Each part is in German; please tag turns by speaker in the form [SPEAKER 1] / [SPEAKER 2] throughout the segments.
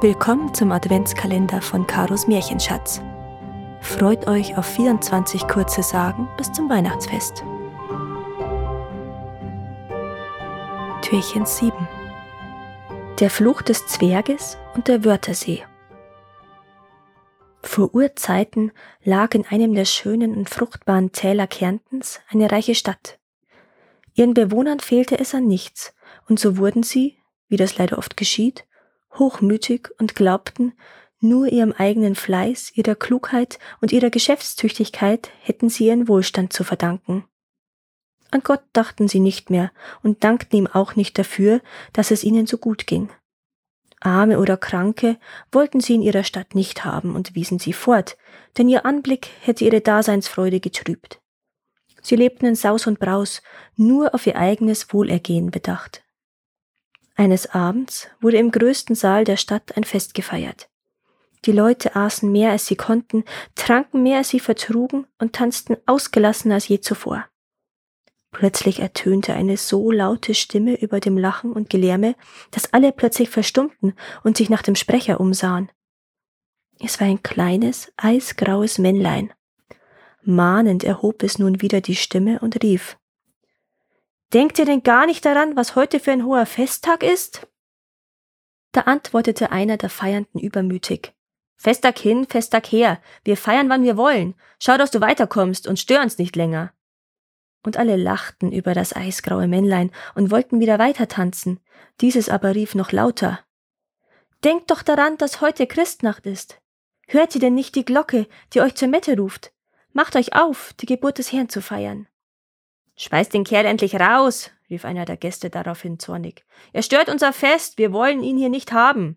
[SPEAKER 1] Willkommen zum Adventskalender von Karos Märchenschatz. Freut euch auf 24 kurze Sagen bis zum Weihnachtsfest. Türchen 7 Der Fluch des Zwerges und der Wörthersee Vor Urzeiten lag in einem der schönen und fruchtbaren Täler Kärntens eine reiche Stadt. Ihren Bewohnern fehlte es an nichts, und so wurden sie, wie das leider oft geschieht, hochmütig und glaubten, nur ihrem eigenen Fleiß, ihrer Klugheit und ihrer Geschäftstüchtigkeit hätten sie ihren Wohlstand zu verdanken. An Gott dachten sie nicht mehr und dankten ihm auch nicht dafür, dass es ihnen so gut ging. Arme oder Kranke wollten sie in ihrer Stadt nicht haben und wiesen sie fort, denn ihr Anblick hätte ihre Daseinsfreude getrübt. Sie lebten in Saus und Braus, nur auf ihr eigenes Wohlergehen bedacht. Eines Abends wurde im größten Saal der Stadt ein Fest gefeiert. Die Leute aßen mehr als sie konnten, tranken mehr als sie vertrugen und tanzten ausgelassener als je zuvor. Plötzlich ertönte eine so laute Stimme über dem Lachen und Gelärme, dass alle plötzlich verstummten und sich nach dem Sprecher umsahen. Es war ein kleines, eisgraues Männlein. Mahnend erhob es nun wieder die Stimme und rief Denkt ihr denn gar nicht daran, was heute für ein hoher Festtag ist? Da antwortete einer der Feiernden übermütig. Festtag hin, Festtag her. Wir feiern, wann wir wollen. Schau, dass du weiterkommst und stör uns nicht länger. Und alle lachten über das eisgraue Männlein und wollten wieder weiter tanzen. Dieses aber rief noch lauter. Denkt doch daran, dass heute Christnacht ist. Hört ihr denn nicht die Glocke, die euch zur Mette ruft? Macht euch auf, die Geburt des Herrn zu feiern. Schmeißt den Kerl endlich raus, rief einer der Gäste daraufhin zornig. Er stört unser Fest, wir wollen ihn hier nicht haben.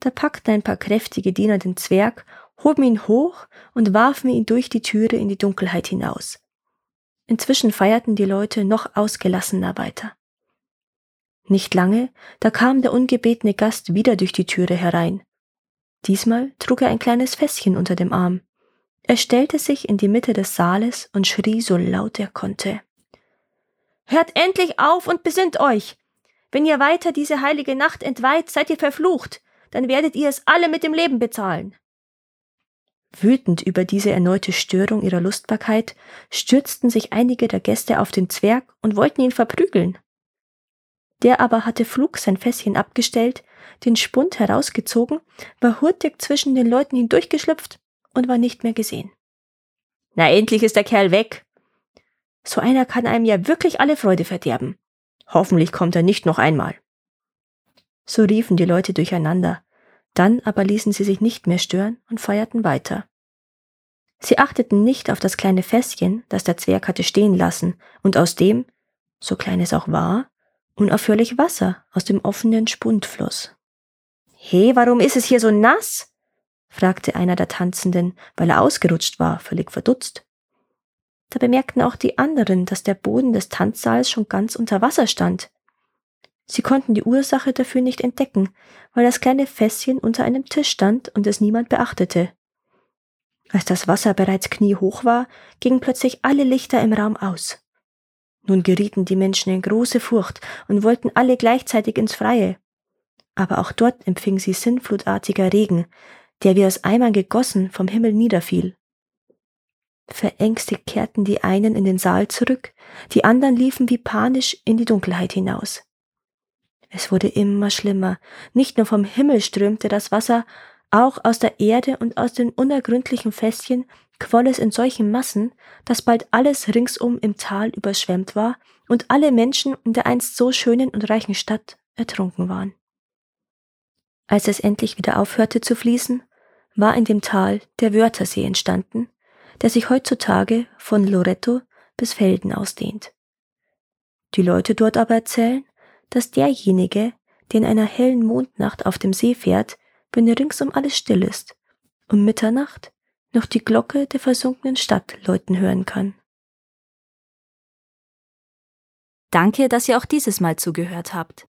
[SPEAKER 1] Da packten ein paar kräftige Diener den Zwerg, hoben ihn hoch und warfen ihn durch die Türe in die Dunkelheit hinaus. Inzwischen feierten die Leute noch ausgelassener weiter. Nicht lange, da kam der ungebetene Gast wieder durch die Türe herein. Diesmal trug er ein kleines Fässchen unter dem Arm. Er stellte sich in die Mitte des Saales und schrie so laut er konnte. Hört endlich auf und besinnt euch! Wenn ihr weiter diese heilige Nacht entweiht, seid ihr verflucht, dann werdet ihr es alle mit dem Leben bezahlen. Wütend über diese erneute Störung ihrer Lustbarkeit stürzten sich einige der Gäste auf den Zwerg und wollten ihn verprügeln. Der aber hatte flug sein Fässchen abgestellt, den Spund herausgezogen, war hurtig zwischen den Leuten hindurchgeschlüpft und war nicht mehr gesehen. Na, endlich ist der Kerl weg. So einer kann einem ja wirklich alle Freude verderben. Hoffentlich kommt er nicht noch einmal. So riefen die Leute durcheinander, dann aber ließen sie sich nicht mehr stören und feierten weiter. Sie achteten nicht auf das kleine Fässchen, das der Zwerg hatte stehen lassen, und aus dem, so klein es auch war, unaufhörlich Wasser aus dem offenen Spund floss. He, warum ist es hier so nass? Fragte einer der Tanzenden, weil er ausgerutscht war, völlig verdutzt. Da bemerkten auch die anderen, dass der Boden des Tanzsaals schon ganz unter Wasser stand. Sie konnten die Ursache dafür nicht entdecken, weil das kleine Fässchen unter einem Tisch stand und es niemand beachtete. Als das Wasser bereits kniehoch war, gingen plötzlich alle Lichter im Raum aus. Nun gerieten die Menschen in große Furcht und wollten alle gleichzeitig ins Freie. Aber auch dort empfing sie sinnflutartiger Regen, der wie aus Eimern gegossen vom Himmel niederfiel. Verängstigt kehrten die einen in den Saal zurück, die anderen liefen wie panisch in die Dunkelheit hinaus. Es wurde immer schlimmer, nicht nur vom Himmel strömte das Wasser, auch aus der Erde und aus den unergründlichen Fässchen quoll es in solchen Massen, dass bald alles ringsum im Tal überschwemmt war und alle Menschen in der einst so schönen und reichen Stadt ertrunken waren. Als es endlich wieder aufhörte zu fließen, war in dem Tal der Wörthersee entstanden, der sich heutzutage von Loretto bis Felden ausdehnt. Die Leute dort aber erzählen, dass derjenige, der in einer hellen Mondnacht auf dem See fährt, wenn ringsum alles still ist, um Mitternacht noch die Glocke der versunkenen Stadt läuten hören kann. Danke, dass ihr auch dieses Mal zugehört habt.